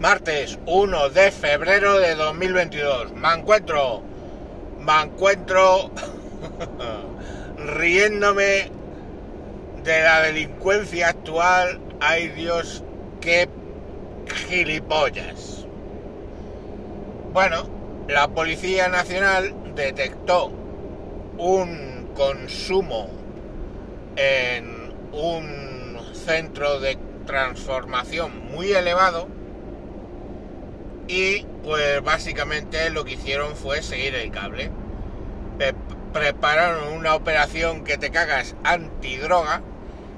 Martes 1 de febrero de 2022. Me encuentro, me encuentro riéndome de la delincuencia actual. Ay Dios, qué gilipollas. Bueno, la Policía Nacional detectó un consumo en un centro de transformación muy elevado y pues básicamente lo que hicieron fue seguir el cable. prepararon una operación que te cagas antidroga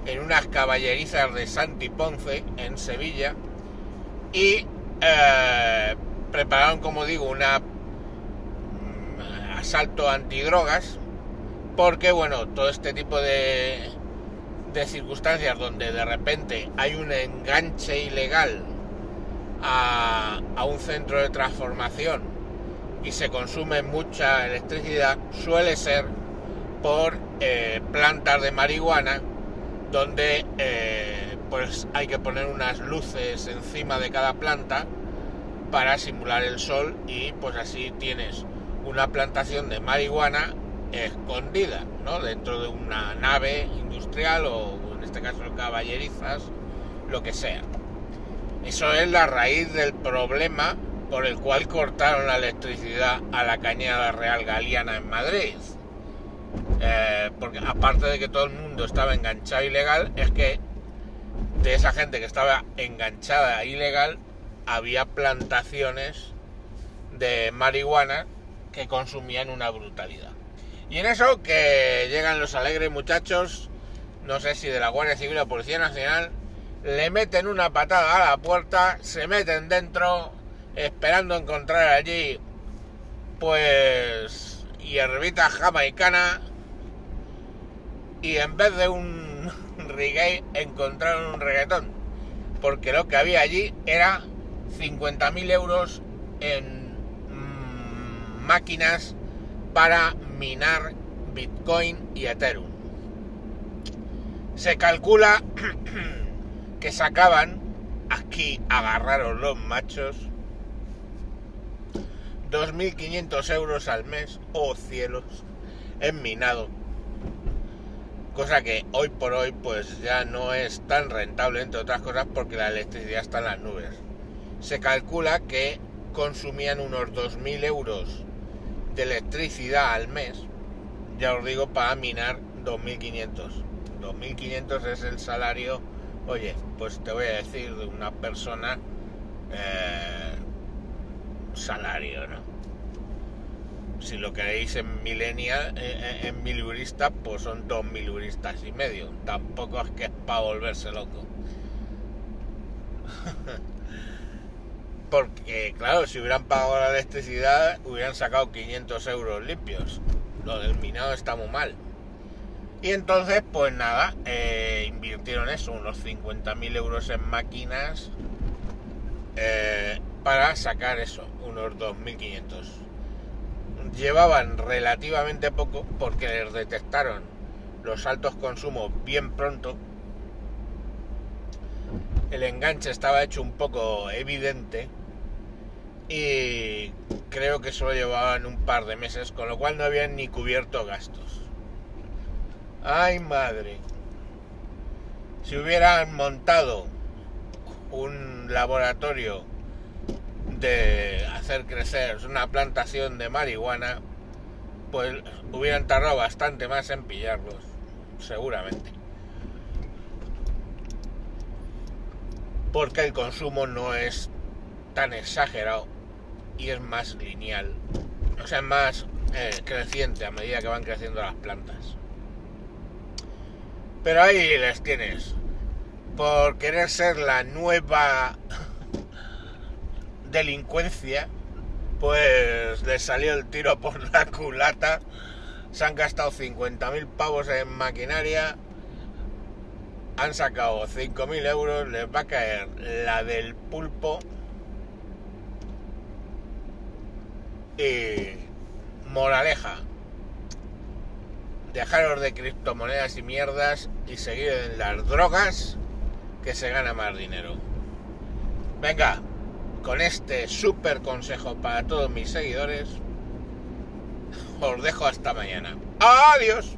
en unas caballerizas de Santi Ponce en Sevilla y eh, prepararon como digo una mm, asalto antidrogas porque bueno todo este tipo de de circunstancias donde de repente hay un enganche ilegal a, un centro de transformación y se consume mucha electricidad, suele ser por eh, plantas de marihuana donde eh, pues hay que poner unas luces encima de cada planta para simular el sol y pues así tienes una plantación de marihuana escondida, ¿no? Dentro de una nave industrial o en este caso caballerizas, lo que sea. Eso es la raíz del problema por el cual cortaron la electricidad a la cañada real galiana en Madrid. Eh, porque aparte de que todo el mundo estaba enganchado ilegal, es que de esa gente que estaba enganchada ilegal había plantaciones de marihuana que consumían una brutalidad. Y en eso que llegan los alegres muchachos, no sé si de la Guardia Civil o Policía Nacional, le meten una patada a la puerta, se meten dentro, esperando encontrar allí, pues, hierbita jamaicana, y en vez de un reggae, encontraron un reggaetón, porque lo que había allí era 50.000 euros en mm, máquinas para minar Bitcoin y Ethereum. Se calcula que sacaban, aquí agarraron los machos, 2.500 euros al mes, oh cielos, en minado. Cosa que hoy por hoy pues ya no es tan rentable, entre otras cosas, porque la electricidad está en las nubes. Se calcula que consumían unos 2.000 euros de electricidad al mes, ya os digo, para minar 2.500. 2.500 es el salario, oye, pues te voy a decir de una persona eh, salario, ¿no? Si lo queréis en milenia, eh, eh, en milurista, pues son dos miluristas y medio. Tampoco es que es para volverse loco. Porque, claro, si hubieran pagado la electricidad, hubieran sacado 500 euros limpios. Lo del minado está muy mal. Y entonces, pues nada, eh, invirtieron eso, unos 50.000 euros en máquinas eh, para sacar eso, unos 2.500. Llevaban relativamente poco porque les detectaron los altos consumos bien pronto. El enganche estaba hecho un poco evidente y creo que solo llevaban un par de meses, con lo cual no habían ni cubierto gastos. Ay madre, si hubieran montado un laboratorio de hacer crecer una plantación de marihuana, pues hubieran tardado bastante más en pillarlos, seguramente. Porque el consumo no es tan exagerado y es más lineal, o sea, más eh, creciente a medida que van creciendo las plantas. Pero ahí les tienes. Por querer ser la nueva delincuencia, pues les salió el tiro por la culata. Se han gastado 50.000 pavos en maquinaria. Han sacado 5.000 euros. Les va a caer la del pulpo Y moraleja, dejaros de criptomonedas y mierdas y seguir en las drogas que se gana más dinero. Venga, con este súper consejo para todos mis seguidores, os dejo hasta mañana. Adiós.